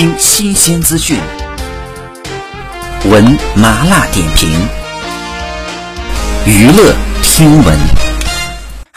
听新鲜资讯，闻麻辣点评，娱乐听闻。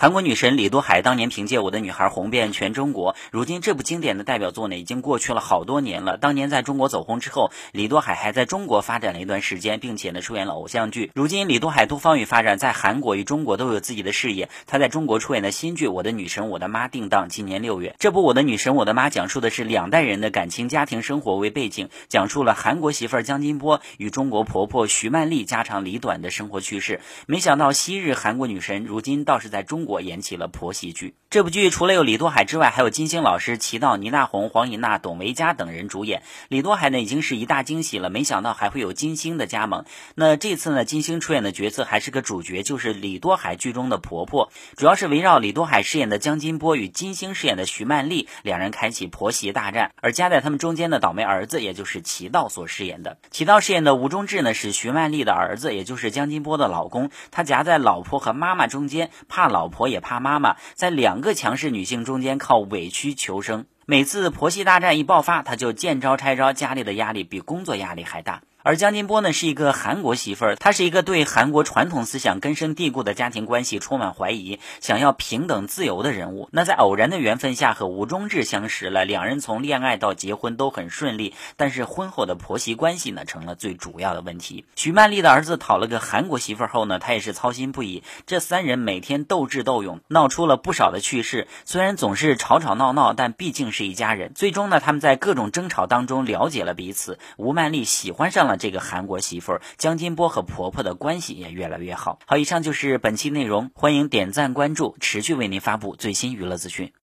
韩国女神李多海当年凭借《我的女孩》红遍全中国，如今这部经典的代表作呢，已经过去了好多年了。当年在中国走红之后，李多海还在中国发展了一段时间，并且呢出演了偶像剧。如今李多海多方与发展，在韩国与中国都有自己的事业。她在中国出演的新剧《我的女神我的妈》定档今年六月。这部《我的女神我的妈》讲述的是两代人的感情、家庭生活为背景，讲述了韩国媳妇江金波与中国婆婆徐曼丽家长里短的生活趣事。没想到昔日韩国女神，如今倒是在中国。我演起了婆媳剧。这部剧除了有李多海之外，还有金星老师、齐道、倪大红、黄以娜、董维嘉等人主演。李多海呢已经是一大惊喜了，没想到还会有金星的加盟。那这次呢，金星出演的角色还是个主角，就是李多海剧中的婆婆，主要是围绕李多海饰演的江金波与金星饰演的徐曼丽两人开启婆媳大战。而夹在他们中间的倒霉儿子，也就是齐道所饰演的。齐道饰演的吴忠志呢，是徐曼丽的儿子，也就是江金波的老公。他夹在老婆和妈妈中间，怕老婆。我也怕妈妈在两个强势女性中间靠委屈求生，每次婆媳大战一爆发，她就见招拆招，家里的压力比工作压力还大。而江金波呢，是一个韩国媳妇儿，她是一个对韩国传统思想根深蒂固的家庭关系充满怀疑，想要平等自由的人物。那在偶然的缘分下和吴忠志相识了，两人从恋爱到结婚都很顺利，但是婚后的婆媳关系呢，成了最主要的问题。徐曼丽的儿子讨了个韩国媳妇儿后呢，他也是操心不已。这三人每天斗智斗勇，闹出了不少的趣事。虽然总是吵吵闹闹，但毕竟是一家人。最终呢，他们在各种争吵当中了解了彼此。吴曼丽喜欢上了。这个韩国媳妇儿江金波和婆婆的关系也越来越好。好，以上就是本期内容，欢迎点赞关注，持续为您发布最新娱乐资讯。